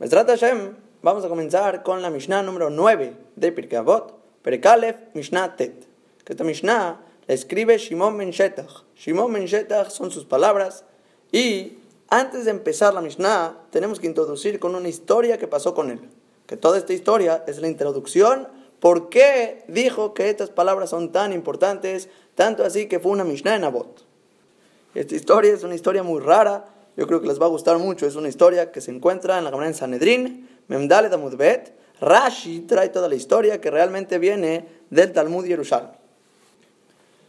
Mesrat Hashem, vamos a comenzar con la Mishnah número 9 de Pirkei Avot, Perekalef Mishnah Tet. Que esta Mishnah la escribe Shimon Ben Shetach. Shimon Ben Shetach son sus palabras. Y antes de empezar la Mishnah, tenemos que introducir con una historia que pasó con él. Que toda esta historia es la introducción. ¿Por qué dijo que estas palabras son tan importantes? Tanto así que fue una Mishnah en Avot. Esta historia es una historia muy rara yo creo que les va a gustar mucho. Es una historia que se encuentra en la Gemara en Sanedrín, Memdale Damudbet. Rashi trae toda la historia que realmente viene del Talmud Yerushalmi.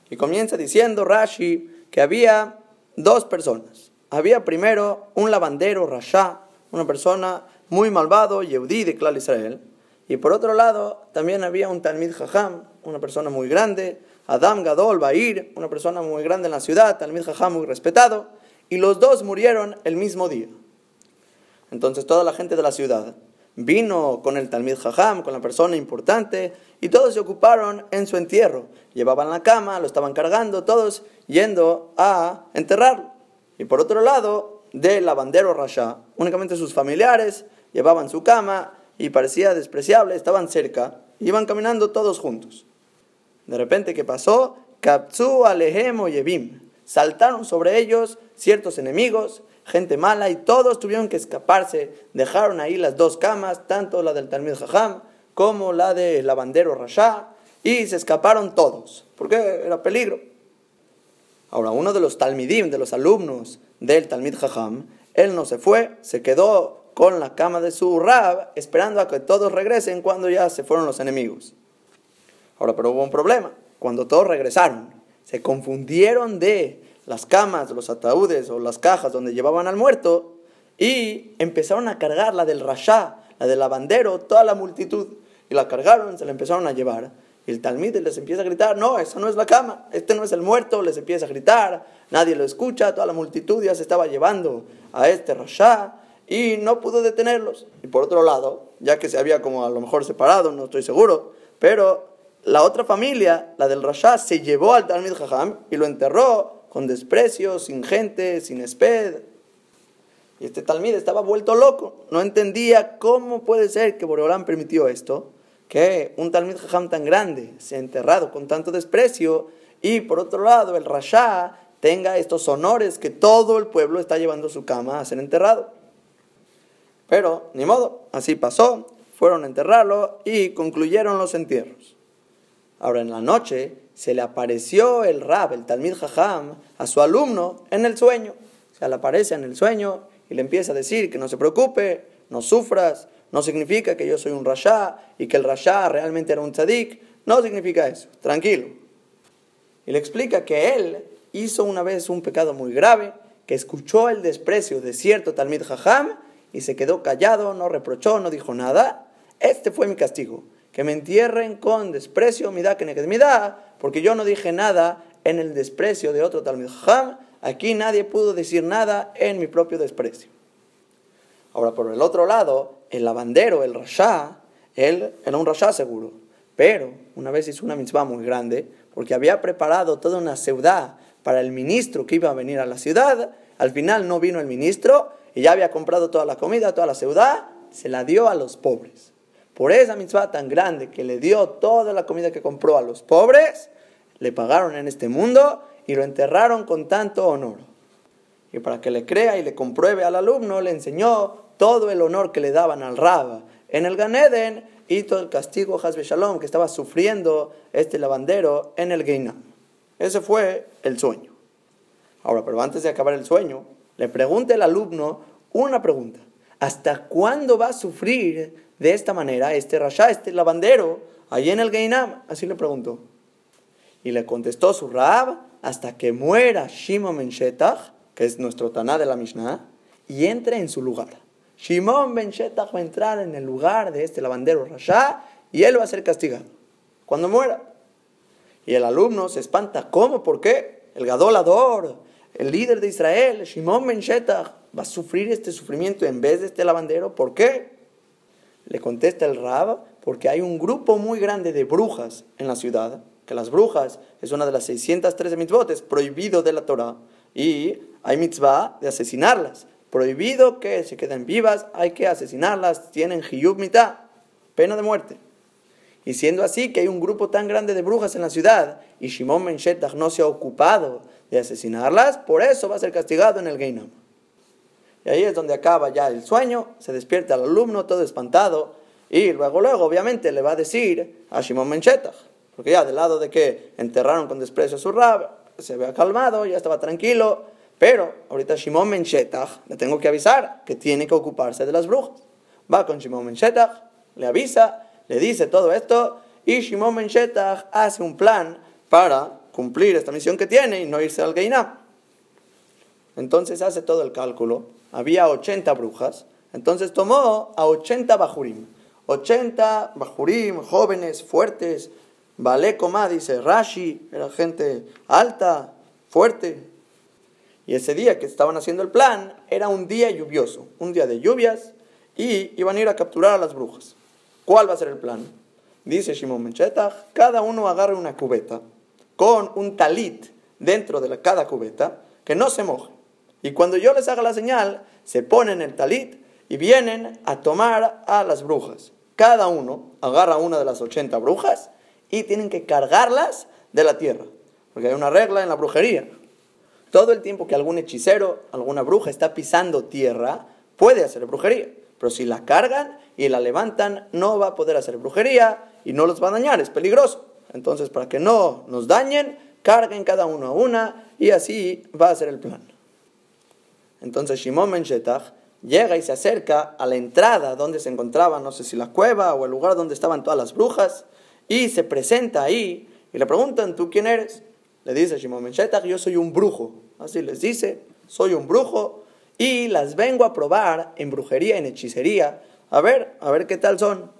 Y comienza diciendo Rashi que había dos personas. Había primero un lavandero, Rasha, una persona muy malvado, Yehudí de Klal Israel. Y por otro lado, también había un Talmid Jajam, una persona muy grande, Adam Gadol Bair, una persona muy grande en la ciudad, Talmid Jajam muy respetado y los dos murieron el mismo día. Entonces toda la gente de la ciudad vino con el Talmid Jajam, con la persona importante, y todos se ocuparon en su entierro. Llevaban la cama, lo estaban cargando, todos yendo a enterrarlo. Y por otro lado, del lavandero Rasha, únicamente sus familiares llevaban su cama y parecía despreciable, estaban cerca, iban caminando todos juntos. De repente, ¿qué pasó? Kapzu Alehem Yevim saltaron sobre ellos ciertos enemigos, gente mala, y todos tuvieron que escaparse. Dejaron ahí las dos camas, tanto la del Talmud Jajam como la del lavandero Rasha, y se escaparon todos, porque era peligro. Ahora, uno de los Talmidim, de los alumnos del Talmud Jajam, él no se fue, se quedó con la cama de su rab, esperando a que todos regresen cuando ya se fueron los enemigos. Ahora, pero hubo un problema. Cuando todos regresaron, se confundieron de las camas, los ataúdes o las cajas donde llevaban al muerto y empezaron a cargar la del rasha, la del lavandero, toda la multitud. Y la cargaron, se la empezaron a llevar. Y el talmid les empieza a gritar, no, esa no es la cama, este no es el muerto, les empieza a gritar, nadie lo escucha, toda la multitud ya se estaba llevando a este rasha y no pudo detenerlos. Y por otro lado, ya que se había como a lo mejor separado, no estoy seguro, pero la otra familia, la del Rasha, se llevó al Talmid Jajam y lo enterró con desprecio, sin gente, sin esped. Y este Talmid estaba vuelto loco, no entendía cómo puede ser que Boreolán permitió esto, que un Talmid Jajam tan grande sea enterrado con tanto desprecio y por otro lado el Rasha tenga estos honores que todo el pueblo está llevando su cama a ser enterrado. Pero, ni modo, así pasó, fueron a enterrarlo y concluyeron los entierros. Ahora en la noche se le apareció el Rab, el Talmid Jajam, a su alumno en el sueño. Se le aparece en el sueño y le empieza a decir que no se preocupe, no sufras, no significa que yo soy un Rasha y que el Rasha realmente era un tzadik, no significa eso, tranquilo. Y le explica que él hizo una vez un pecado muy grave, que escuchó el desprecio de cierto Talmid Jajam y se quedó callado, no reprochó, no dijo nada. Este fue mi castigo que me entierren con desprecio, mi da que mi da, porque yo no dije nada en el desprecio de otro Talmud Jam, aquí nadie pudo decir nada en mi propio desprecio. Ahora, por el otro lado, el lavandero, el rasha, él era un rasha seguro, pero una vez hizo una mitzvah muy grande, porque había preparado toda una ciudad para el ministro que iba a venir a la ciudad, al final no vino el ministro y ya había comprado toda la comida, toda la ciudad, se la dio a los pobres. Por esa mitzvah tan grande que le dio toda la comida que compró a los pobres, le pagaron en este mundo y lo enterraron con tanto honor. Y para que le crea y le compruebe al alumno, le enseñó todo el honor que le daban al Rab en el Ganeden y todo el castigo Hasbe Shalom que estaba sufriendo este lavandero en el Geinam. Ese fue el sueño. Ahora, pero antes de acabar el sueño, le pregunta el alumno una pregunta. ¿Hasta cuándo va a sufrir de esta manera este Rasha, este lavandero, allí en el Geinam? Así le preguntó. Y le contestó su Rab hasta que muera Shimon Ben Shetach, que es nuestro Taná de la Mishnah, y entre en su lugar. Shimon Ben Shetach va a entrar en el lugar de este lavandero Rasha y él va a ser castigado cuando muera. Y el alumno se espanta, ¿cómo? ¿Por qué? El gadolador, el líder de Israel, Shimon Ben Shetach, va a sufrir este sufrimiento en vez de este lavandero. ¿Por qué? Le contesta el Rab, porque hay un grupo muy grande de brujas en la ciudad, que las brujas es una de las 613 mitzvot, es prohibido de la Torah, y hay mitzvah de asesinarlas. prohibido que se queden vivas, hay que asesinarlas, tienen hiyub mitad, pena de muerte. Y siendo así que hay un grupo tan grande de brujas en la ciudad y Shimon Menchetach no se ha ocupado de asesinarlas, por eso va a ser castigado en el Geinam. Y ahí es donde acaba ya el sueño, se despierta el alumno todo espantado y luego, luego, obviamente, le va a decir a Shimon Menchetach, porque ya del lado de que enterraron con desprecio a su rab, se había calmado, ya estaba tranquilo, pero ahorita Shimon Menchetach le tengo que avisar que tiene que ocuparse de las brujas. Va con Shimon Menchetach, le avisa, le dice todo esto y Shimon Ben hace un plan para cumplir esta misión que tiene y no irse al Geinam. Entonces hace todo el cálculo. Había 80 brujas. Entonces tomó a 80 bajurim. 80 bajurim, jóvenes, fuertes. Vale dice Rashi, era gente alta, fuerte. Y ese día que estaban haciendo el plan era un día lluvioso, un día de lluvias, y iban a ir a capturar a las brujas. ¿Cuál va a ser el plan? Dice Shimon Menchetach, cada uno agarre una cubeta con un talit dentro de cada cubeta que no se moje. Y cuando yo les haga la señal, se ponen el talit y vienen a tomar a las brujas. Cada uno agarra una de las 80 brujas y tienen que cargarlas de la tierra. Porque hay una regla en la brujería. Todo el tiempo que algún hechicero, alguna bruja está pisando tierra, puede hacer brujería. Pero si la cargan y la levantan, no va a poder hacer brujería y no los va a dañar, es peligroso. Entonces, para que no nos dañen, carguen cada uno a una y así va a ser el plan. Entonces Shimon Menchetach llega y se acerca a la entrada donde se encontraba, no sé si la cueva o el lugar donde estaban todas las brujas, y se presenta ahí y le preguntan, ¿tú quién eres? Le dice Shimon Menchetach, yo soy un brujo. Así les dice, soy un brujo y las vengo a probar en brujería, en hechicería, a ver, a ver qué tal son.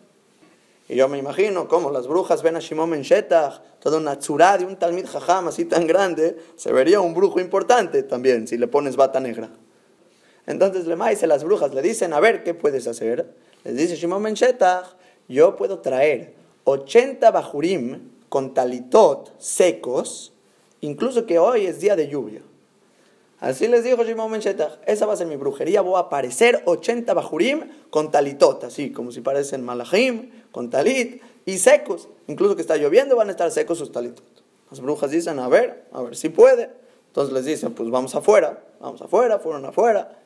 Y yo me imagino cómo las brujas ven a Shimon Ben toda una tzurá de un Talmid Jajam así tan grande, se vería un brujo importante también si le pones bata negra. Entonces le maíz las brujas le dicen, a ver, ¿qué puedes hacer? Les dice Shimon Ben yo puedo traer 80 bajurim con talitot secos, incluso que hoy es día de lluvia. Así les dijo Shimon Menchetach, esa va a ser mi brujería, voy a aparecer 80 bajurim con talitot, así como si parecen malachim, con talit, y secos. Incluso que está lloviendo van a estar secos sus talitot. Las brujas dicen, a ver, a ver si puede. Entonces les dicen, pues vamos afuera, vamos afuera, fueron afuera.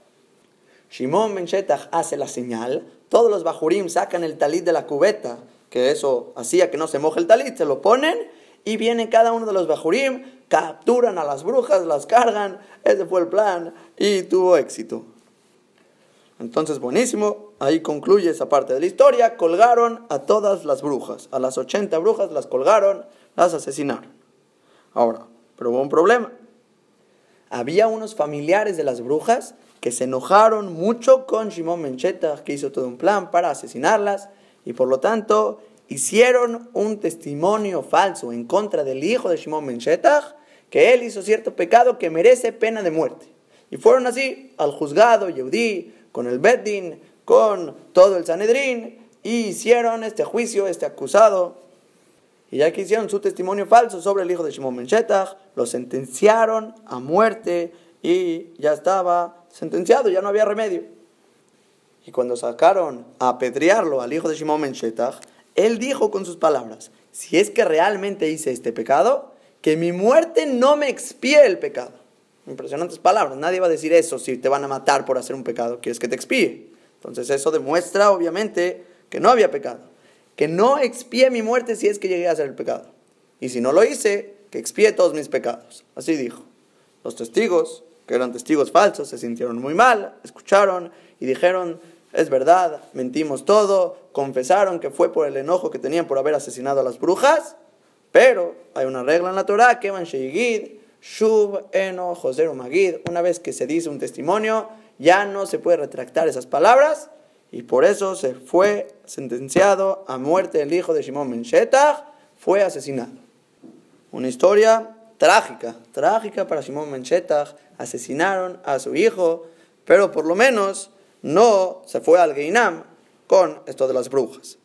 Shimon Menchetach hace la señal, todos los bajurim sacan el talit de la cubeta, que eso hacía que no se moje el talit, se lo ponen y viene cada uno de los bajurim, capturan a las brujas, las cargan, ese fue el plan y tuvo éxito. Entonces, buenísimo, ahí concluye esa parte de la historia, colgaron a todas las brujas, a las 80 brujas las colgaron, las asesinaron. Ahora, pero hubo un problema. Había unos familiares de las brujas que se enojaron mucho con Shimon Mencheta, que hizo todo un plan para asesinarlas, y por lo tanto hicieron un testimonio falso en contra del hijo de Shimon Ben que él hizo cierto pecado que merece pena de muerte. Y fueron así al juzgado Yehudí, con el Beddin, con todo el Sanedrín, y hicieron este juicio, este acusado. Y ya que hicieron su testimonio falso sobre el hijo de Shimon Ben lo sentenciaron a muerte y ya estaba sentenciado, ya no había remedio. Y cuando sacaron a apedrearlo al hijo de Shimon Ben él dijo con sus palabras, si es que realmente hice este pecado, que mi muerte no me expíe el pecado. Impresionantes palabras, nadie va a decir eso si te van a matar por hacer un pecado, quieres que te expíe. Entonces eso demuestra obviamente que no había pecado. Que no expíe mi muerte si es que llegué a hacer el pecado. Y si no lo hice, que expíe todos mis pecados. Así dijo. Los testigos, que eran testigos falsos, se sintieron muy mal, escucharon y dijeron, es verdad, mentimos todo, confesaron que fue por el enojo que tenían por haber asesinado a las brujas, pero hay una regla en la Torah que van Shub, Eno, Joser Magid, una vez que se dice un testimonio, ya no se puede retractar esas palabras, y por eso se fue sentenciado a muerte el hijo de Shimon Ben fue asesinado. Una historia trágica, trágica para Shimon Ben asesinaron a su hijo, pero por lo menos no se fue al Geinam con esto de las brujas.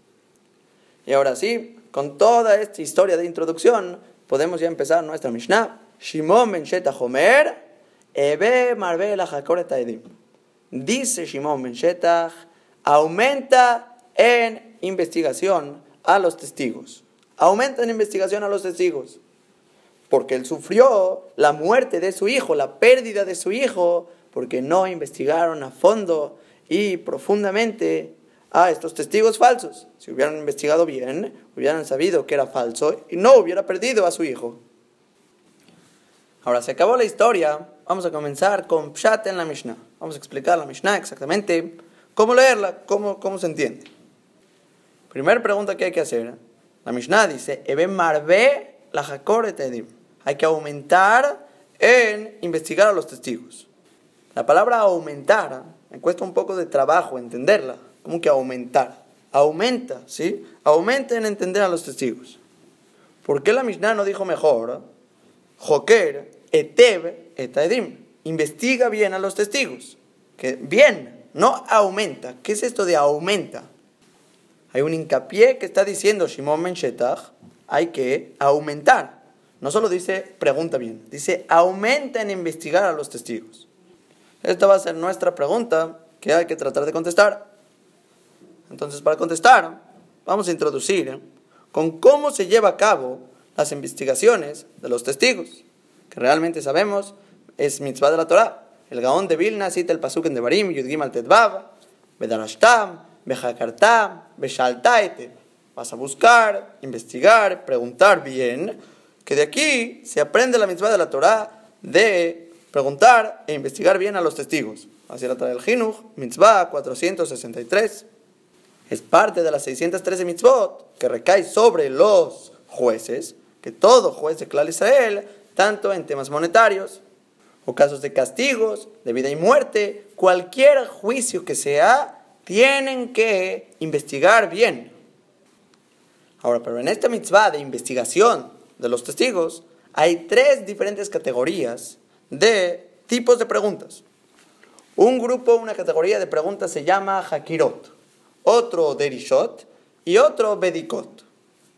Y ahora sí, con toda esta historia de introducción, podemos ya empezar nuestra Mishnah. Shimon ben Homer, Ebe Marvel Edim. dice Shimon Ben Shetach, aumenta en investigación a los testigos. Aumenta en investigación a los testigos. Porque él sufrió la muerte de su hijo, la pérdida de su hijo, porque no investigaron a fondo y profundamente a estos testigos falsos. Si hubieran investigado bien, hubieran sabido que era falso y no hubiera perdido a su hijo. Ahora se acabó la historia, vamos a comenzar con Pshat en la Mishnah. Vamos a explicar la Mishnah exactamente, cómo leerla, cómo, cómo se entiende. Primera pregunta que hay que hacer. La Mishnah dice, Ebe marbe la Hay que aumentar en investigar a los testigos. La palabra aumentar me cuesta un poco de trabajo entenderla. ¿Cómo que aumentar? Aumenta, ¿sí? Aumenta en entender a los testigos. ¿Por qué la Mishnah no dijo mejor? Joker, etev, etaedim. Investiga bien a los testigos. Que bien, no aumenta. ¿Qué es esto de aumenta? Hay un hincapié que está diciendo Shimon Menchetach, hay que aumentar. No solo dice pregunta bien, dice aumenta en investigar a los testigos. Esta va a ser nuestra pregunta que hay que tratar de contestar. Entonces, para contestar, vamos a introducir con cómo se lleva a cabo las investigaciones de los testigos, que realmente sabemos es mitzvah de la Torah. El Gaón de Vilna cita el pasuk en Devarim, Yudgim al Tedvav, Bedarashtam, Bejakartam, Beshaltaete. Vas a buscar, investigar, preguntar bien, que de aquí se aprende la mitzvah de la Torah de preguntar e investigar bien a los testigos. Así la trae el Jinuch, mitzvah 463. Es parte de las 613 mitzvot que recae sobre los jueces, que todo juez de Israel, tanto en temas monetarios o casos de castigos, de vida y muerte, cualquier juicio que sea, tienen que investigar bien. Ahora, pero en esta mitzvah de investigación de los testigos, hay tres diferentes categorías de tipos de preguntas. Un grupo, una categoría de preguntas se llama Hakirot, otro Derishot y otro Bedikot.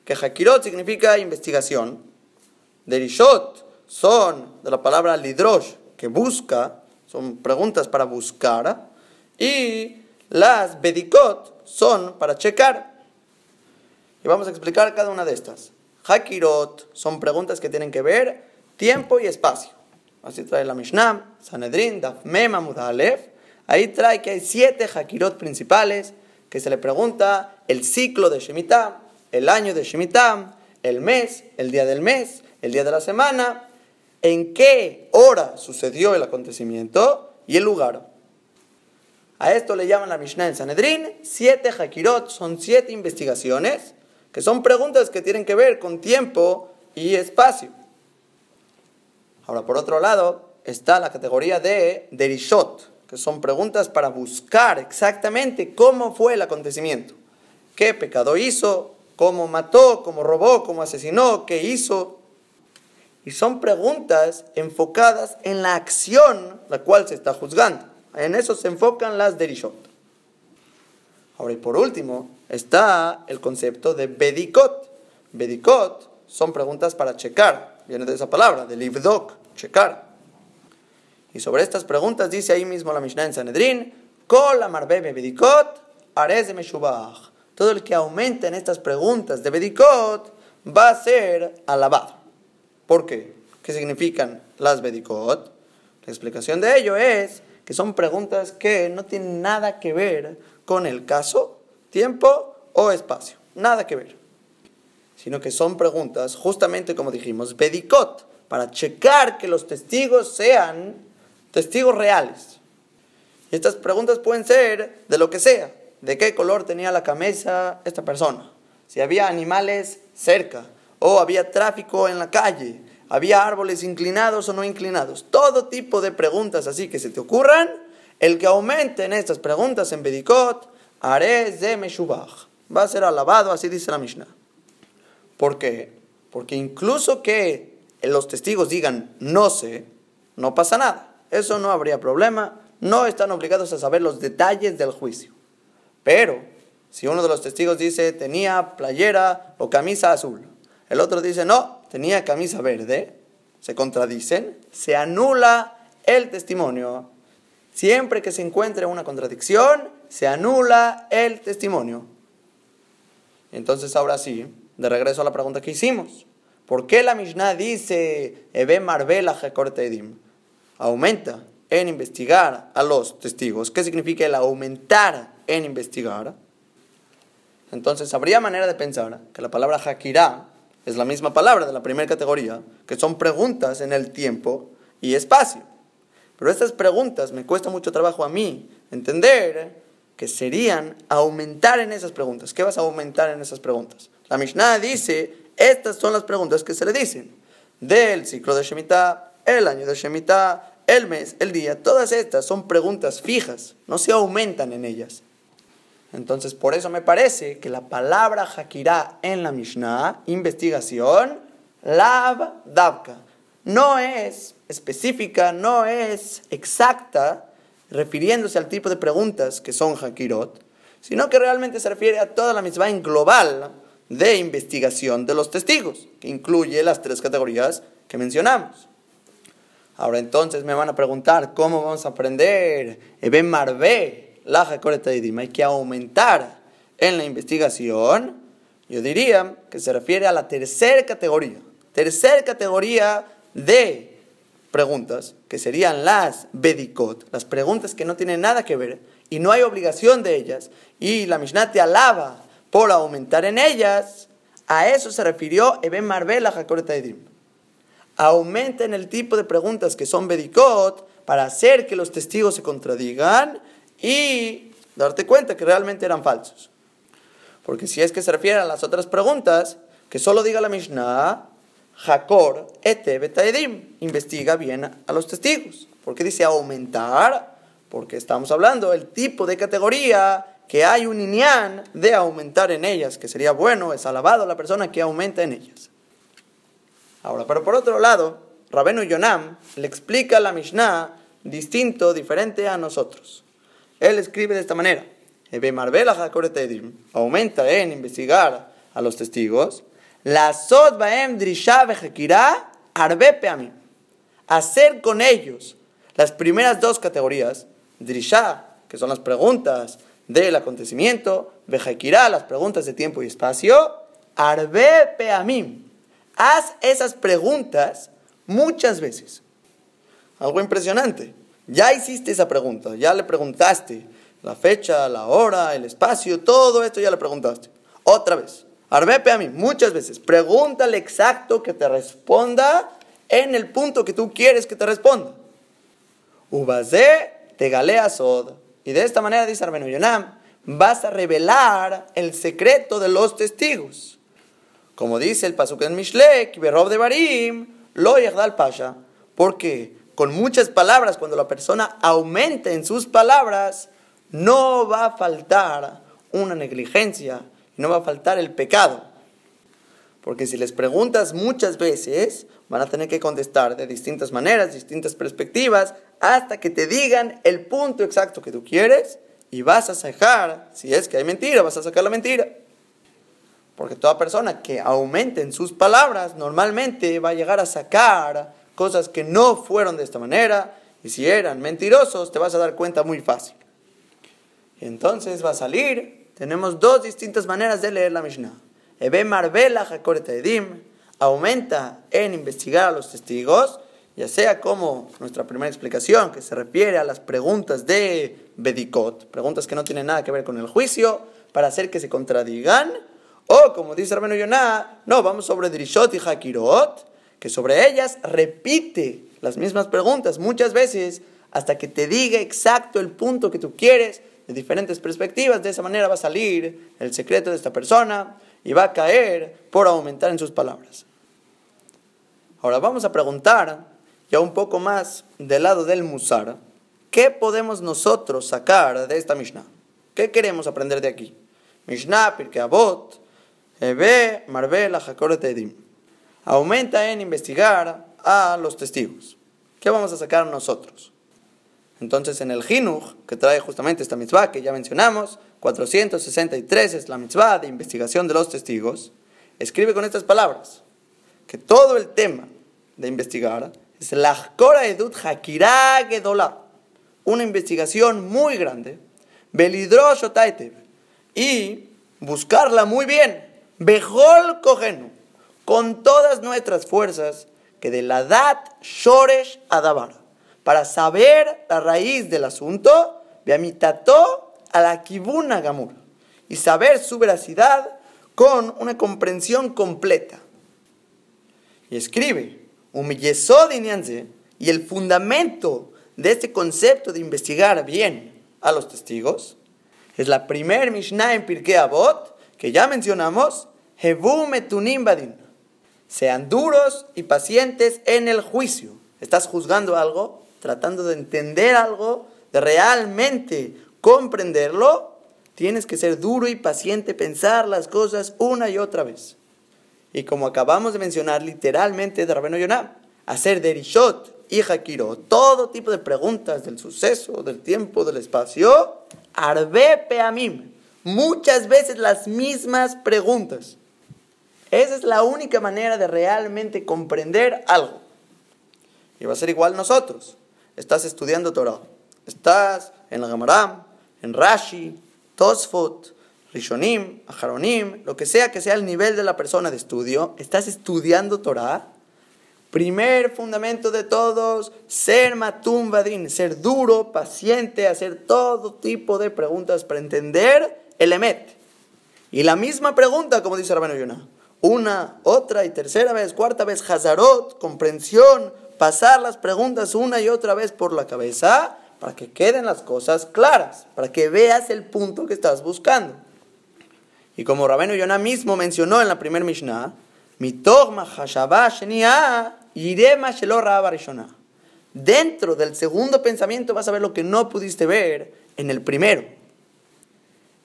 Que Hakirot significa investigación, Derishot son de la palabra Lidrosh, que busca, son preguntas para buscar, y las Bedikot son para checar. Y vamos a explicar cada una de estas. Hakirot son preguntas que tienen que ver tiempo y espacio. Así trae la Mishnah, Sanedrin, Daf Mem Ahí trae que hay siete Hakirot principales que se le pregunta el ciclo de Shemitah, el año de Shemitah, el mes, el día del mes, el día de la semana, en qué hora sucedió el acontecimiento y el lugar. A esto le llaman la Mishnah en Sanedrin, siete Hakirot, son siete investigaciones, que son preguntas que tienen que ver con tiempo y espacio. Ahora, por otro lado, está la categoría de derishot, que son preguntas para buscar exactamente cómo fue el acontecimiento. ¿Qué pecado hizo? ¿Cómo mató? ¿Cómo robó? ¿Cómo asesinó? ¿Qué hizo? Y son preguntas enfocadas en la acción la cual se está juzgando. En eso se enfocan las derishot. Ahora, y por último, está el concepto de bedikot. Bedikot son preguntas para checar, viene de esa palabra, de livdok, checar. Y sobre estas preguntas dice ahí mismo la Mishnah en Sanedrin, Kol bedikot, arez. Todo el que aumente en estas preguntas de bedikot va a ser alabado. ¿Por qué? ¿Qué significan las bedikot? La explicación de ello es que son preguntas que no tienen nada que ver con el caso, tiempo o espacio. Nada que ver sino que son preguntas, justamente como dijimos, bedicot, para checar que los testigos sean testigos reales. Estas preguntas pueden ser de lo que sea, de qué color tenía la camisa esta persona, si había animales cerca, o había tráfico en la calle, había árboles inclinados o no inclinados, todo tipo de preguntas así que se te ocurran, el que aumente en estas preguntas en Bedikot, haré de Meshubach. Va a ser alabado, así dice la Mishnah. ¿Por qué? Porque incluso que los testigos digan no sé, no pasa nada. Eso no habría problema. No están obligados a saber los detalles del juicio. Pero si uno de los testigos dice tenía playera o camisa azul, el otro dice no, tenía camisa verde, se contradicen, se anula el testimonio, Siempre que se encuentre una contradicción, se anula el testimonio. Entonces ahora sí, de regreso a la pregunta que hicimos. ¿Por qué la Mishnah dice Ebe Marbela Edim? Aumenta en investigar a los testigos. ¿Qué significa el aumentar en investigar? Entonces habría manera de pensar que la palabra Hakirá es la misma palabra de la primera categoría, que son preguntas en el tiempo y espacio. Pero estas preguntas me cuesta mucho trabajo a mí entender que serían aumentar en esas preguntas. ¿Qué vas a aumentar en esas preguntas? La Mishnah dice, estas son las preguntas que se le dicen. Del ciclo de Shemitah, el año de Shemitah, el mes, el día, todas estas son preguntas fijas, no se aumentan en ellas. Entonces, por eso me parece que la palabra Hakirá en la Mishnah, investigación, lav davka, no es específica, no es exacta, refiriéndose al tipo de preguntas que son Hakirot, sino que realmente se refiere a toda la misma en global de investigación de los testigos, que incluye las tres categorías que mencionamos. Ahora entonces me van a preguntar cómo vamos a aprender Eben Marvé, la Jacoretaidim. Hay que aumentar en la investigación. Yo diría que se refiere a la tercera categoría. Tercera categoría de preguntas, que serían las Bedikot, las preguntas que no tienen nada que ver y no hay obligación de ellas. Y la Mishnah te alaba por aumentar en ellas, a eso se refirió Eben Marbella Jacoreta Edim. Aumenta en el tipo de preguntas que son bedicot para hacer que los testigos se contradigan y darte cuenta que realmente eran falsos. Porque si es que se refiere a las otras preguntas, que solo diga la Mishnah, Hakor ete betaedim, investiga bien a los testigos. ¿Por qué dice aumentar? Porque estamos hablando del tipo de categoría que hay un inyan de aumentar en ellas, que sería bueno, es alabado la persona que aumenta en ellas. Ahora, pero por otro lado, Rabenu Yonam le explica la Mishnah distinto, diferente a nosotros. Él escribe de esta manera: aumenta en investigar a los testigos. La sod baem drisha arbe Hacer con ellos las primeras dos categorías, drisha, que son las preguntas del acontecimiento, Vejaikirá, las preguntas de tiempo y espacio, Arbe Peamim. Haz esas preguntas muchas veces. Algo impresionante. Ya hiciste esa pregunta, ya le preguntaste la fecha, la hora, el espacio, todo esto ya le preguntaste. Otra vez. Arbe Peamim, muchas veces. Pregúntale exacto que te responda en el punto que tú quieres que te responda. Ubazé te galea sod. Y de esta manera, dice Arbenu Yonam, vas a revelar el secreto de los testigos. Como dice el Pasuk en Mishlek, Berob de Barim, lo Yagdal Pasha, porque con muchas palabras, cuando la persona aumenta en sus palabras, no va a faltar una negligencia, no va a faltar el pecado. Porque si les preguntas muchas veces, van a tener que contestar de distintas maneras, distintas perspectivas, hasta que te digan el punto exacto que tú quieres y vas a sacar, si es que hay mentira, vas a sacar la mentira. Porque toda persona que aumente en sus palabras normalmente va a llegar a sacar cosas que no fueron de esta manera y si eran mentirosos te vas a dar cuenta muy fácil. entonces va a salir, tenemos dos distintas maneras de leer la Mishnah. Ebe Marbela Edim aumenta en investigar a los testigos, ya sea como nuestra primera explicación, que se refiere a las preguntas de Bedikot, preguntas que no tienen nada que ver con el juicio, para hacer que se contradigan, o como dice Rabenu Yonah, no, vamos sobre Drishot y Hakirot, que sobre ellas repite las mismas preguntas muchas veces hasta que te diga exacto el punto que tú quieres de diferentes perspectivas. De esa manera va a salir el secreto de esta persona y va a caer por aumentar en sus palabras. Ahora vamos a preguntar ya un poco más del lado del Musar, ¿qué podemos nosotros sacar de esta Mishnah? ¿Qué queremos aprender de aquí? Mishnah, Pirkei Avot, Ebe, Marbel, Edim. Aumenta en investigar a los testigos. ¿Qué vamos a sacar nosotros? Entonces en el Jinuj, que trae justamente esta mitzvah que ya mencionamos, 463 es la mitzvah de investigación de los testigos, escribe con estas palabras, que todo el tema de investigar es la Edut Hakira Gedola. una investigación muy grande, Belidrosh y buscarla muy bien, Bejol Kogenu, con todas nuestras fuerzas, que de la Dat Shoresh Adabar, para saber la raíz del asunto, Beamitato a la Kibuna Gamur, y saber su veracidad con una comprensión completa. Y escribe, y el fundamento de este concepto de investigar bien a los testigos es la primer Mishnah en Pirkei Avot que ya mencionamos. Sean duros y pacientes en el juicio. Estás juzgando algo, tratando de entender algo, de realmente comprenderlo, tienes que ser duro y paciente, pensar las cosas una y otra vez. Y como acabamos de mencionar literalmente de Rabeno Yonah, hacer derishot y hakiro, todo tipo de preguntas del suceso, del tiempo, del espacio, arbe peamim, muchas veces las mismas preguntas. Esa es la única manera de realmente comprender algo. Y va a ser igual nosotros. Estás estudiando Torah. Estás en la Gamaram, en Rashi, Tosfot, Rishonim, Aharonim, lo que sea que sea el nivel de la persona de estudio. Estás estudiando Torah Primer fundamento de todos, ser matum ser duro, paciente, hacer todo tipo de preguntas para entender el emet. Y la misma pregunta, como dice Rabino Yonah, una, otra y tercera vez, cuarta vez, hazarot, comprensión, pasar las preguntas una y otra vez por la cabeza para que queden las cosas claras, para que veas el punto que estás buscando. Y como Rabino Yonah mismo mencionó en la primera Mishnah, Dentro del segundo pensamiento vas a ver lo que no pudiste ver en el primero.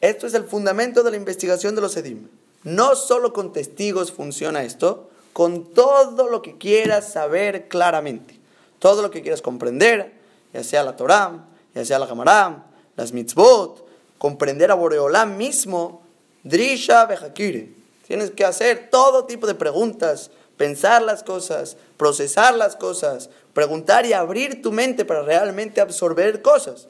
Esto es el fundamento de la investigación de los Edim. No solo con testigos funciona esto, con todo lo que quieras saber claramente. Todo lo que quieras comprender, ya sea la Torah, ya sea la Hamaram, las mitzvot, comprender a Boreolam mismo, Drisha Bejakire. Tienes que hacer todo tipo de preguntas pensar las cosas, procesar las cosas, preguntar y abrir tu mente para realmente absorber cosas.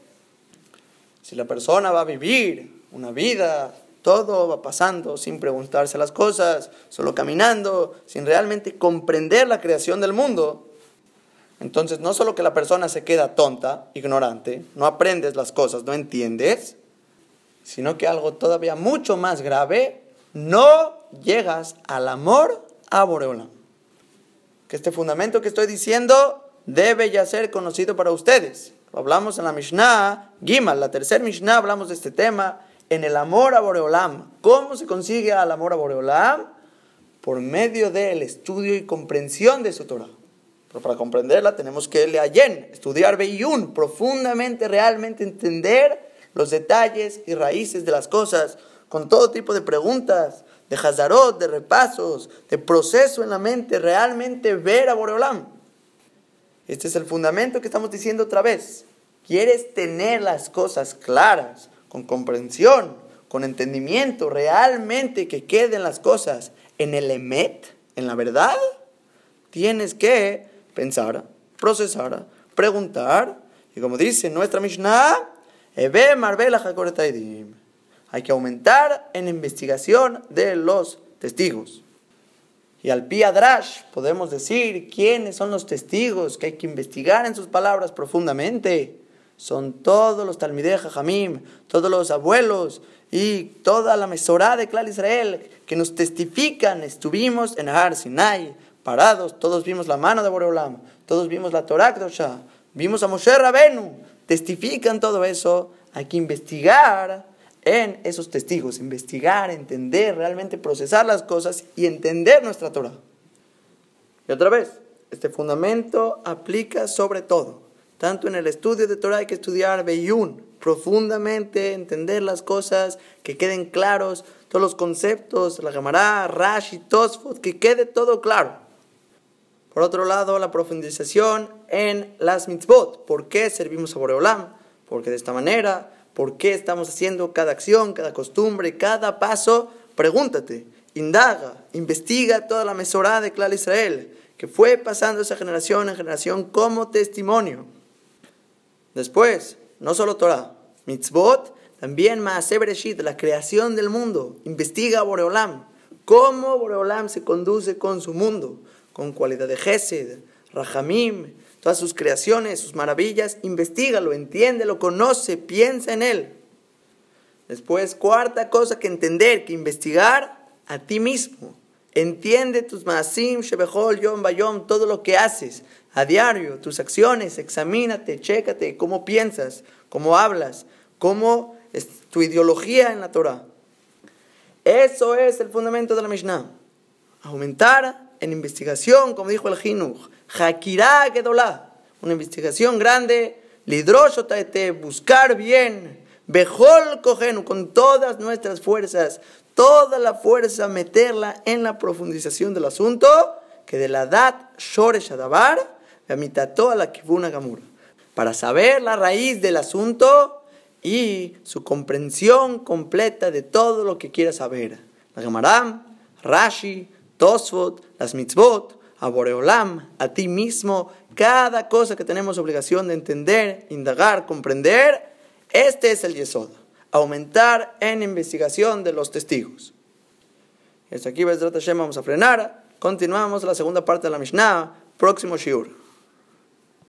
Si la persona va a vivir una vida, todo va pasando sin preguntarse las cosas, solo caminando, sin realmente comprender la creación del mundo, entonces no solo que la persona se queda tonta, ignorante, no aprendes las cosas, no entiendes, sino que algo todavía mucho más grave, no llegas al amor a Boreolam. Que este fundamento que estoy diciendo debe ya ser conocido para ustedes. Hablamos en la Mishnah, Gimal, la tercera Mishnah, hablamos de este tema, en el amor a Boreolam. ¿Cómo se consigue el amor a Boreolam? Por medio del estudio y comprensión de su Torah. Pero para comprenderla tenemos que leer estudiar Beyun, profundamente, realmente entender los detalles y raíces de las cosas, con todo tipo de preguntas, de Hazarot, de repasos, de proceso en la mente, realmente ver a Boreolam. Este es el fundamento que estamos diciendo otra vez. ¿Quieres tener las cosas claras, con comprensión, con entendimiento, realmente que queden las cosas en el emet, en la verdad? Tienes que pensar, procesar, preguntar, y como dice nuestra Mishnah, hay que aumentar en investigación de los testigos. Y al Piadrash podemos decir quiénes son los testigos que hay que investigar en sus palabras profundamente. Son todos los Talmideh Jamim, todos los abuelos y toda la Mesorá de Clar Israel que nos testifican. Estuvimos en Har Sinai, parados, todos vimos la mano de Boreolam, todos vimos la Torah vimos a Moshe Rabenu. Testifican todo eso. Hay que investigar en esos testigos, investigar, entender, realmente procesar las cosas y entender nuestra Torah. Y otra vez, este fundamento aplica sobre todo. Tanto en el estudio de Torah hay que estudiar Beyun, profundamente entender las cosas, que queden claros todos los conceptos, la Gemara, Rashi, Tosfot, que quede todo claro. Por otro lado, la profundización en las mitzvot. ¿Por qué servimos a Boreolam? Porque de esta manera por qué estamos haciendo cada acción, cada costumbre, cada paso, pregúntate, indaga, investiga toda la mesorá de Clar Israel, que fue pasando esa generación en generación como testimonio. Después, no solo Torah, mitzvot, también Maaseh Bereshit, la creación del mundo. Investiga Boreolam, cómo Boreolam se conduce con su mundo, con cualidad de Gesed, Rahamim, todas sus creaciones, sus maravillas. Investígalo, entiéndelo, conoce, piensa en él. Después, cuarta cosa que entender, que investigar a ti mismo. Entiende tus maasim, shebechol, yom, bayom, todo lo que haces a diario, tus acciones, examínate, chécate cómo piensas, cómo hablas, cómo es tu ideología en la Torah. Eso es el fundamento de la Mishnah. Aumentar en investigación, como dijo el Jinuch, Hakirá Gedolá, una investigación grande, Lidroshotaete, buscar bien, Bejol Kogenu, con todas nuestras fuerzas, toda la fuerza, meterla en la profundización del asunto, que de la dat Shoresh Adabar, toda la para saber la raíz del asunto y su comprensión completa de todo lo que quiera saber. La Gemaram, Rashi, Tosfot, las mitzvot, a Boreolam, a ti mismo, cada cosa que tenemos obligación de entender, indagar, comprender, este es el Yesod. Aumentar en investigación de los testigos. Hasta aquí, vamos a frenar. Continuamos la segunda parte de la Mishnah, próximo Shiur.